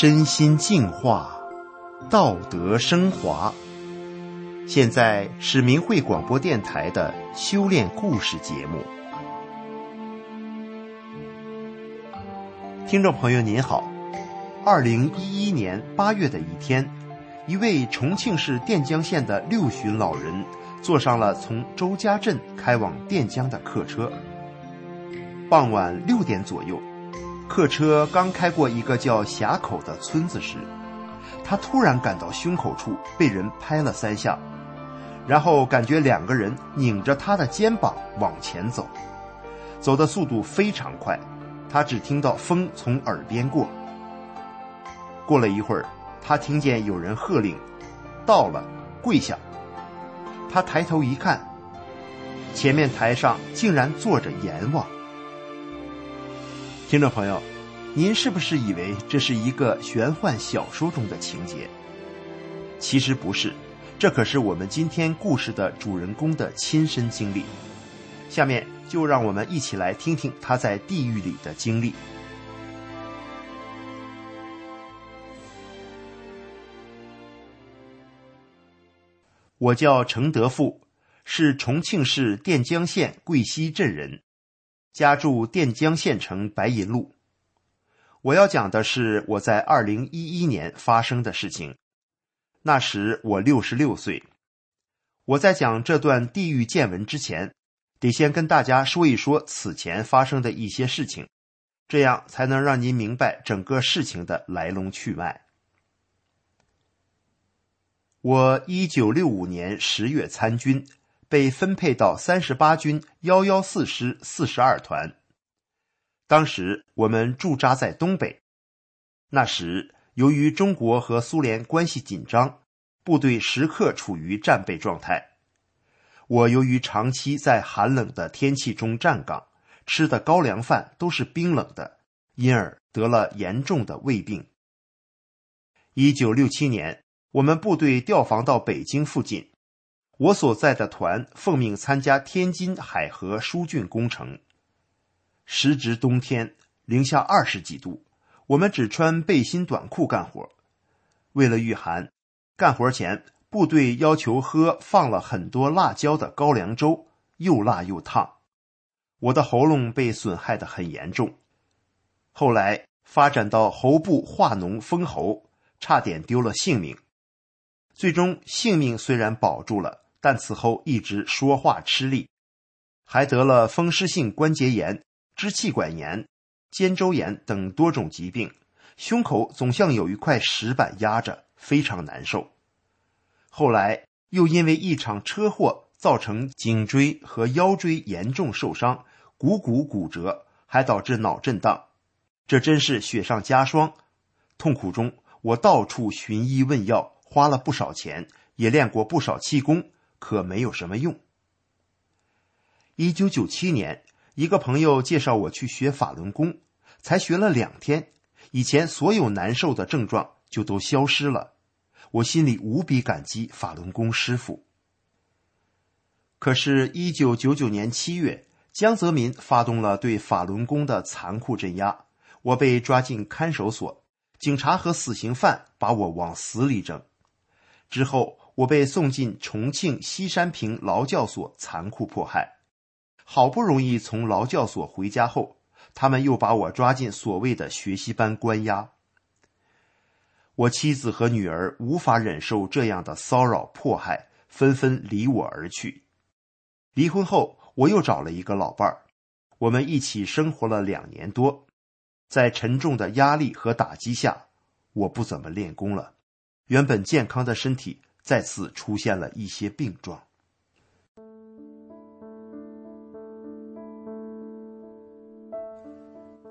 身心净化，道德升华。现在是明慧广播电台的修炼故事节目。听众朋友您好，二零一一年八月的一天，一位重庆市垫江县的六旬老人坐上了从周家镇开往垫江的客车。傍晚六点左右。客车刚开过一个叫峡口的村子时，他突然感到胸口处被人拍了三下，然后感觉两个人拧着他的肩膀往前走，走的速度非常快，他只听到风从耳边过。过了一会儿，他听见有人喝令：“到了，跪下。”他抬头一看，前面台上竟然坐着阎王。听众朋友，您是不是以为这是一个玄幻小说中的情节？其实不是，这可是我们今天故事的主人公的亲身经历。下面就让我们一起来听听他在地狱里的经历。我叫程德富，是重庆市垫江县桂溪镇人。家住垫江县城白银路。我要讲的是我在二零一一年发生的事情。那时我六十六岁。我在讲这段地狱见闻之前，得先跟大家说一说此前发生的一些事情，这样才能让您明白整个事情的来龙去脉。我一九六五年十月参军。被分配到三十八军幺幺四师四十二团。当时我们驻扎在东北。那时由于中国和苏联关系紧张，部队时刻处于战备状态。我由于长期在寒冷的天气中站岗，吃的高粱饭都是冰冷的，因而得了严重的胃病。一九六七年，我们部队调防到北京附近。我所在的团奉命参加天津海河疏浚工程。时值冬天，零下二十几度，我们只穿背心短裤干活。为了御寒，干活前部队要求喝放了很多辣椒的高粱粥，又辣又烫。我的喉咙被损害的很严重，后来发展到喉部化脓封喉，差点丢了性命。最终性命虽然保住了。但此后一直说话吃力，还得了风湿性关节炎、支气管炎、肩周炎等多种疾病，胸口总像有一块石板压着，非常难受。后来又因为一场车祸造成颈椎和腰椎严重受伤，股骨骨折，还导致脑震荡，这真是雪上加霜。痛苦中，我到处寻医问药，花了不少钱，也练过不少气功。可没有什么用。一九九七年，一个朋友介绍我去学法轮功，才学了两天，以前所有难受的症状就都消失了。我心里无比感激法轮功师傅。可是，一九九九年七月，江泽民发动了对法轮功的残酷镇压，我被抓进看守所，警察和死刑犯把我往死里整。之后。我被送进重庆西山坪劳教所残酷迫害，好不容易从劳教所回家后，他们又把我抓进所谓的学习班关押。我妻子和女儿无法忍受这样的骚扰迫害，纷纷离我而去。离婚后，我又找了一个老伴儿，我们一起生活了两年多。在沉重的压力和打击下，我不怎么练功了，原本健康的身体。再次出现了一些病状。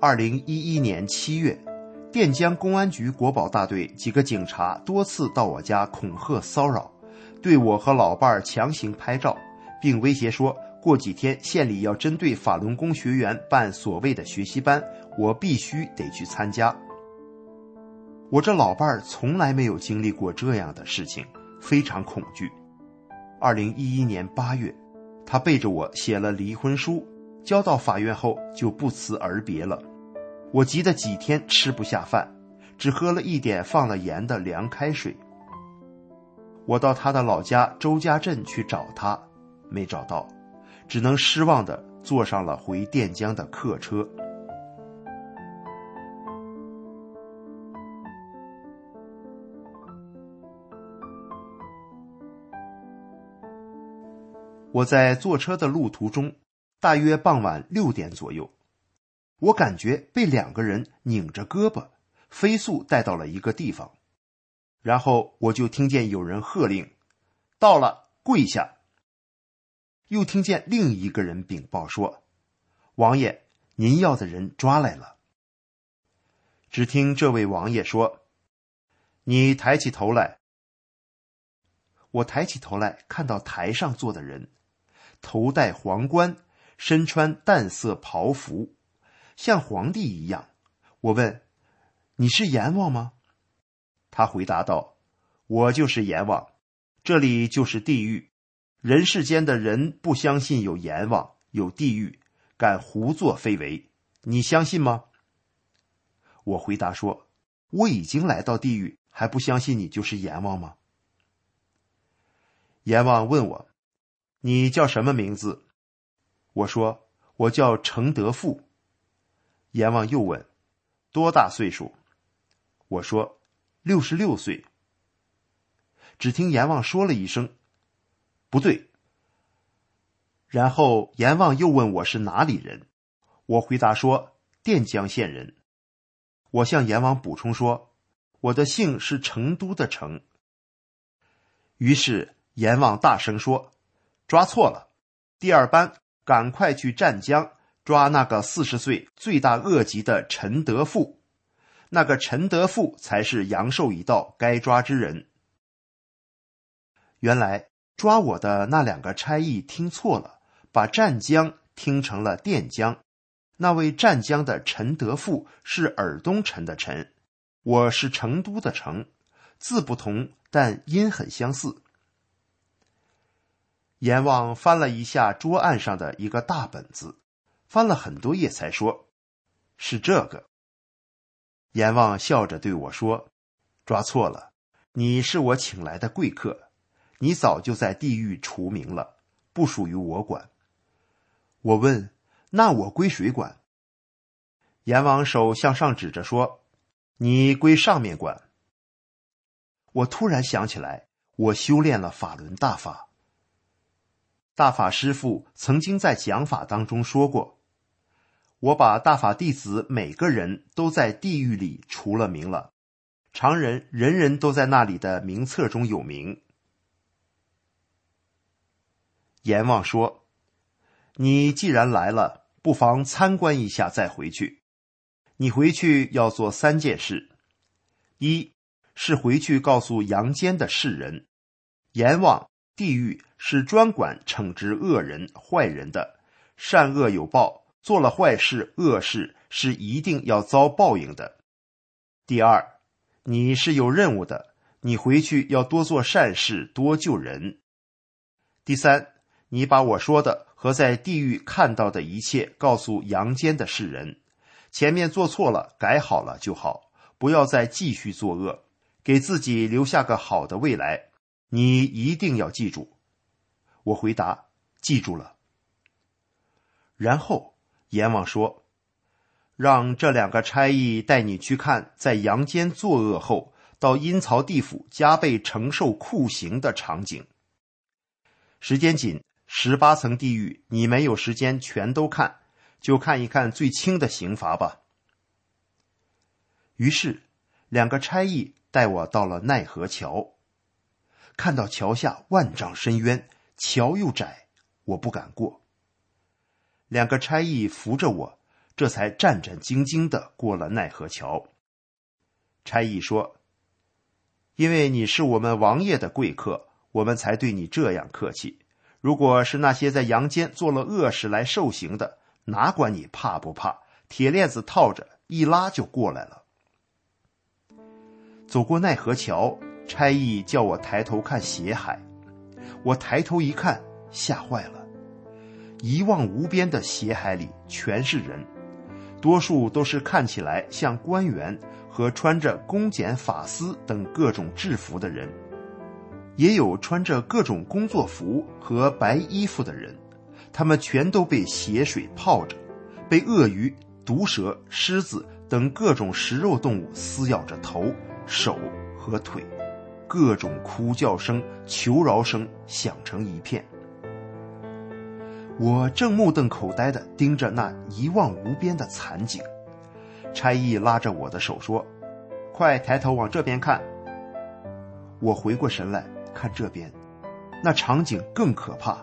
二零一一年七月，垫江公安局国保大队几个警察多次到我家恐吓骚扰，对我和老伴儿强行拍照，并威胁说过几天县里要针对法轮功学员办所谓的学习班，我必须得去参加。我这老伴儿从来没有经历过这样的事情，非常恐惧。二零一一年八月，他背着我写了离婚书，交到法院后就不辞而别了。我急得几天吃不下饭，只喝了一点放了盐的凉开水。我到他的老家周家镇去找他，没找到，只能失望的坐上了回垫江的客车。我在坐车的路途中，大约傍晚六点左右。我感觉被两个人拧着胳膊，飞速带到了一个地方，然后我就听见有人喝令：“到了，跪下。”又听见另一个人禀报说：“王爷，您要的人抓来了。”只听这位王爷说：“你抬起头来。”我抬起头来，看到台上坐的人，头戴皇冠，身穿淡色袍服。像皇帝一样，我问：“你是阎王吗？”他回答道：“我就是阎王，这里就是地狱。人世间的人不相信有阎王、有地狱，敢胡作非为。你相信吗？”我回答说：“我已经来到地狱，还不相信你就是阎王吗？”阎王问我：“你叫什么名字？”我说：“我叫程德富。”阎王又问：“多大岁数？”我说：“六十六岁。”只听阎王说了一声：“不对。”然后阎王又问我是哪里人，我回答说：“垫江县人。”我向阎王补充说：“我的姓是成都的成。”于是阎王大声说：“抓错了，第二班赶快去湛江。”抓那个四十岁罪大恶极的陈德富，那个陈德富才是阳寿已到该抓之人。原来抓我的那两个差役听错了，把湛江听成了垫江。那位湛江的陈德富是尔东陈的陈，我是成都的成，字不同，但音很相似。阎王翻了一下桌案上的一个大本子。翻了很多页，才说：“是这个。”阎王笑着对我说：“抓错了，你是我请来的贵客，你早就在地狱除名了，不属于我管。”我问：“那我归谁管？”阎王手向上指着说：“你归上面管。”我突然想起来，我修炼了法轮大法，大法师父曾经在讲法当中说过。我把大法弟子每个人都在地狱里除了名了，常人人人都在那里的名册中有名。阎王说：“你既然来了，不妨参观一下再回去。你回去要做三件事：一是回去告诉阳间的世人，阎王、地狱是专管惩治恶人、坏人的，善恶有报。”做了坏事、恶事是一定要遭报应的。第二，你是有任务的，你回去要多做善事，多救人。第三，你把我说的和在地狱看到的一切告诉阳间的世人，前面做错了，改好了就好，不要再继续作恶，给自己留下个好的未来。你一定要记住。我回答：记住了。然后。阎王说：“让这两个差役带你去看，在阳间作恶后到阴曹地府加倍承受酷刑的场景。时间紧，十八层地狱你没有时间全都看，就看一看最轻的刑罚吧。”于是，两个差役带我到了奈何桥，看到桥下万丈深渊，桥又窄，我不敢过。两个差役扶着我，这才战战兢兢的过了奈何桥。差役说：“因为你是我们王爷的贵客，我们才对你这样客气。如果是那些在阳间做了恶事来受刑的，哪管你怕不怕，铁链子套着，一拉就过来了。”走过奈何桥，差役叫我抬头看血海。我抬头一看，吓坏了，一望无边的血海里全是人，多数都是看起来像官员和穿着公检法司等各种制服的人，也有穿着各种工作服和白衣服的人，他们全都被血水泡着，被鳄鱼、毒蛇、狮子等各种食肉动物撕咬着头、手和腿。各种哭叫声、求饶声响成一片。我正目瞪口呆地盯着那一望无边的惨景，差役拉着我的手说：“快抬头往这边看。”我回过神来看这边，那场景更可怕。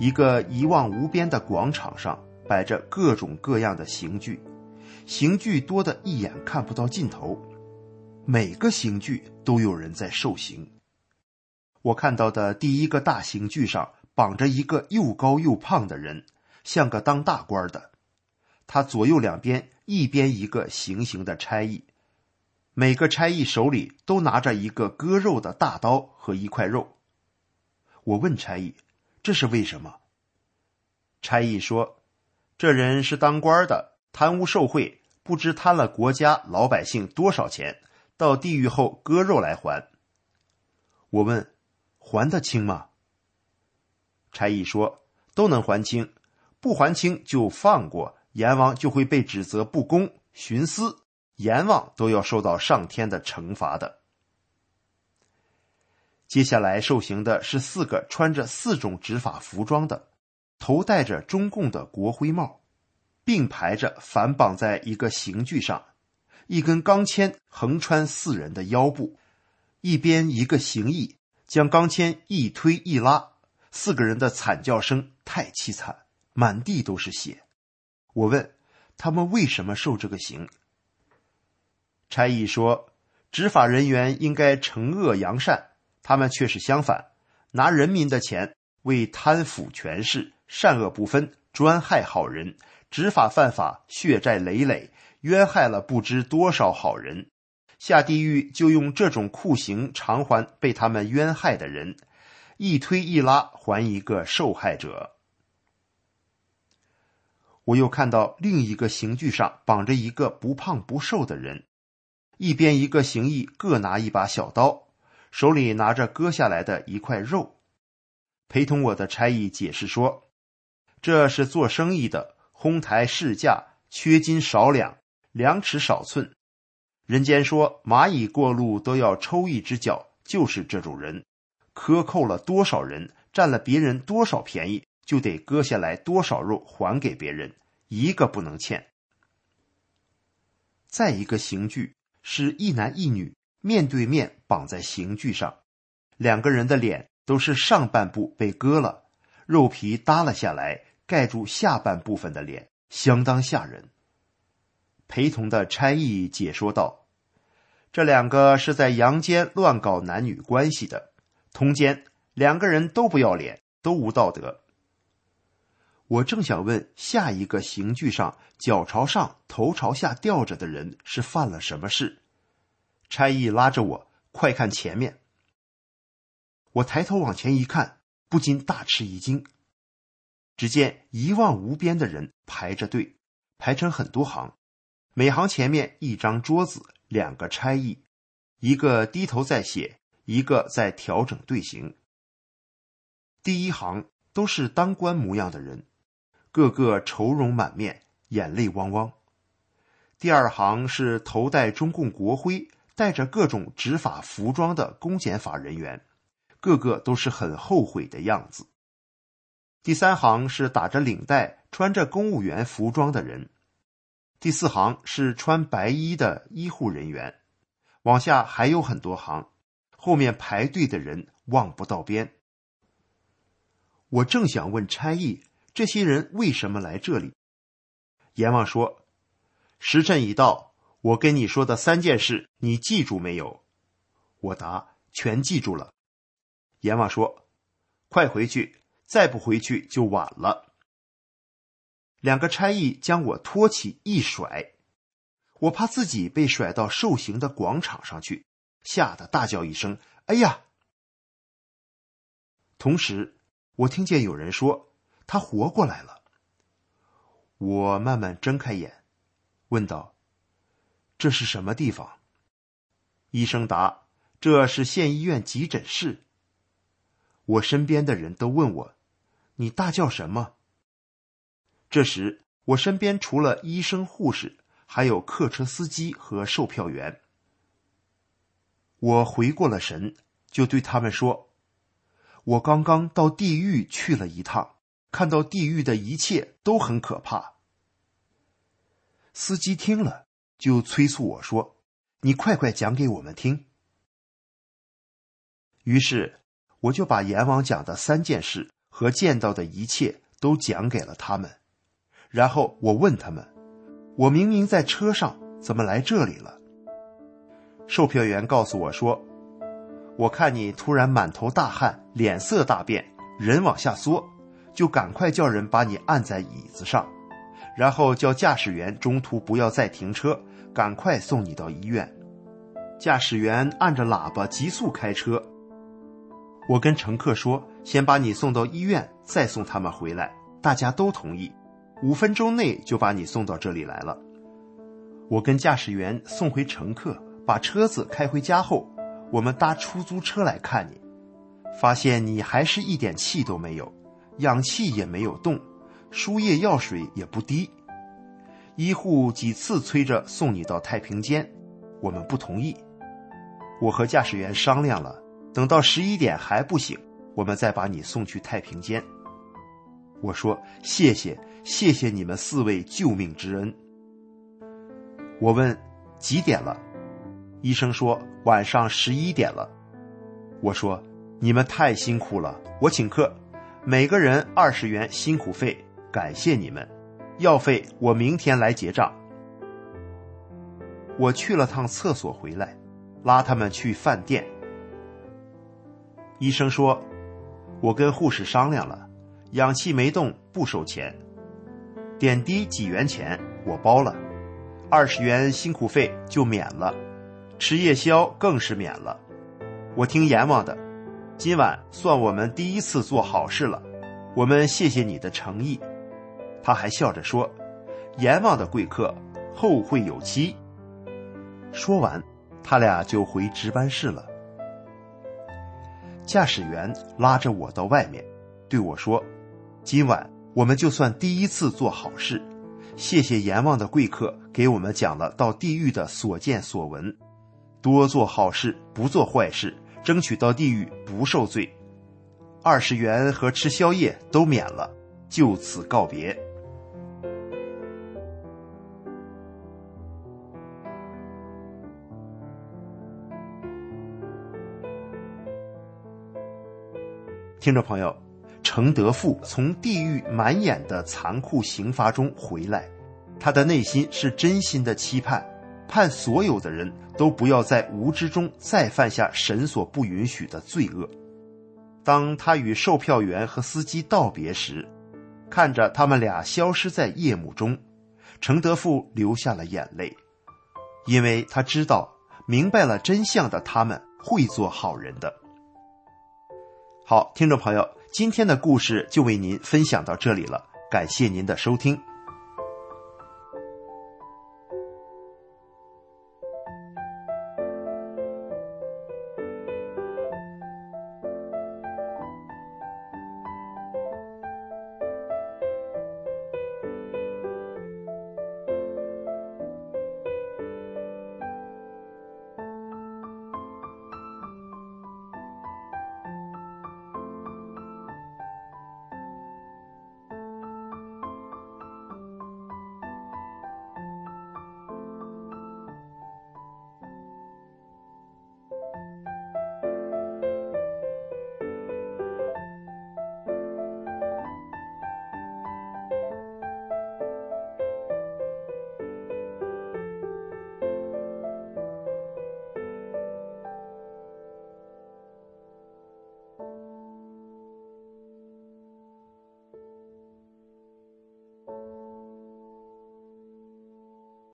一个一望无边的广场上摆着各种各样的刑具，刑具多得一眼看不到尽头。每个刑具都有人在受刑。我看到的第一个大刑具上绑着一个又高又胖的人，像个当大官的。他左右两边一边一个行刑的差役，每个差役手里都拿着一个割肉的大刀和一块肉。我问差役：“这是为什么？”差役说：“这人是当官的，贪污受贿，不知贪了国家老百姓多少钱。”到地狱后割肉来还。我问：“还得清吗？”差役说：“都能还清，不还清就放过阎王，就会被指责不公，徇私，阎王都要受到上天的惩罚的。”接下来受刑的是四个穿着四种执法服装的，头戴着中共的国徽帽，并排着反绑在一个刑具上。一根钢钎横穿四人的腰部，一边一个刑役将钢钎一推一拉，四个人的惨叫声太凄惨，满地都是血。我问他们为什么受这个刑？差役说，执法人员应该惩恶扬善，他们却是相反，拿人民的钱为贪腐权势，善恶不分，专害好人，执法犯法，血债累累。冤害了不知多少好人，下地狱就用这种酷刑偿还被他们冤害的人，一推一拉还一个受害者。我又看到另一个刑具上绑着一个不胖不瘦的人，一边一个刑役各拿一把小刀，手里拿着割下来的一块肉。陪同我的差役解释说：“这是做生意的，哄抬市价，缺斤少两。”两尺少寸，人间说蚂蚁过路都要抽一只脚，就是这种人，克扣了多少人，占了别人多少便宜，就得割下来多少肉还给别人，一个不能欠。再一个刑具是一男一女面对面绑在刑具上，两个人的脸都是上半部被割了，肉皮耷了下来，盖住下半部分的脸，相当吓人。陪同的差役解说道：“这两个是在阳间乱搞男女关系的，通奸，两个人都不要脸，都无道德。”我正想问下一个刑具上脚朝上、头朝下吊着的人是犯了什么事，差役拉着我快看前面。我抬头往前一看，不禁大吃一惊，只见一望无边的人排着队，排成很多行。每行前面一张桌子，两个差役，一个低头在写，一个在调整队形。第一行都是当官模样的人，个个愁容满面，眼泪汪汪。第二行是头戴中共国徽、戴着各种执法服装的公检法人员，个个都是很后悔的样子。第三行是打着领带、穿着公务员服装的人。第四行是穿白衣的医护人员，往下还有很多行，后面排队的人望不到边。我正想问差役，这些人为什么来这里？阎王说：“时辰已到，我跟你说的三件事，你记住没有？”我答：“全记住了。”阎王说：“快回去，再不回去就晚了。”两个差役将我托起一甩，我怕自己被甩到受刑的广场上去，吓得大叫一声：“哎呀！”同时，我听见有人说：“他活过来了。”我慢慢睁开眼，问道：“这是什么地方？”医生答：“这是县医院急诊室。”我身边的人都问我：“你大叫什么？”这时，我身边除了医生、护士，还有客车司机和售票员。我回过了神，就对他们说：“我刚刚到地狱去了一趟。”看到地狱的一切都很可怕。司机听了，就催促我说：“你快快讲给我们听。”于是，我就把阎王讲的三件事和见到的一切都讲给了他们。然后我问他们：“我明明在车上，怎么来这里了？”售票员告诉我说：“我看你突然满头大汗，脸色大变，人往下缩。”就赶快叫人把你按在椅子上，然后叫驾驶员中途不要再停车，赶快送你到医院。驾驶员按着喇叭急速开车。我跟乘客说：“先把你送到医院，再送他们回来。”大家都同意，五分钟内就把你送到这里来了。我跟驾驶员送回乘客，把车子开回家后，我们搭出租车来看你，发现你还是一点气都没有。氧气也没有动，输液药水也不滴。医护几次催着送你到太平间，我们不同意。我和驾驶员商量了，等到十一点还不醒，我们再把你送去太平间。我说：“谢谢，谢谢你们四位救命之恩。”我问：“几点了？”医生说：“晚上十一点了。”我说：“你们太辛苦了，我请客。”每个人二十元辛苦费，感谢你们。药费我明天来结账。我去了趟厕所回来，拉他们去饭店。医生说，我跟护士商量了，氧气没动不收钱，点滴几元钱我包了，二十元辛苦费就免了，吃夜宵更是免了。我听阎王的。今晚算我们第一次做好事了，我们谢谢你的诚意。他还笑着说：“阎王的贵客，后会有期。”说完，他俩就回值班室了。驾驶员拉着我到外面，对我说：“今晚我们就算第一次做好事，谢谢阎王的贵客给我们讲了到地狱的所见所闻，多做好事，不做坏事。”争取到地狱不受罪，二十元和吃宵夜都免了，就此告别。听众朋友，程德富从地狱满眼的残酷刑罚中回来，他的内心是真心的期盼。盼所有的人都不要在无知中再犯下神所不允许的罪恶。当他与售票员和司机道别时，看着他们俩消失在夜幕中，程德富流下了眼泪，因为他知道明白了真相的他们会做好人的。好，听众朋友，今天的故事就为您分享到这里了，感谢您的收听。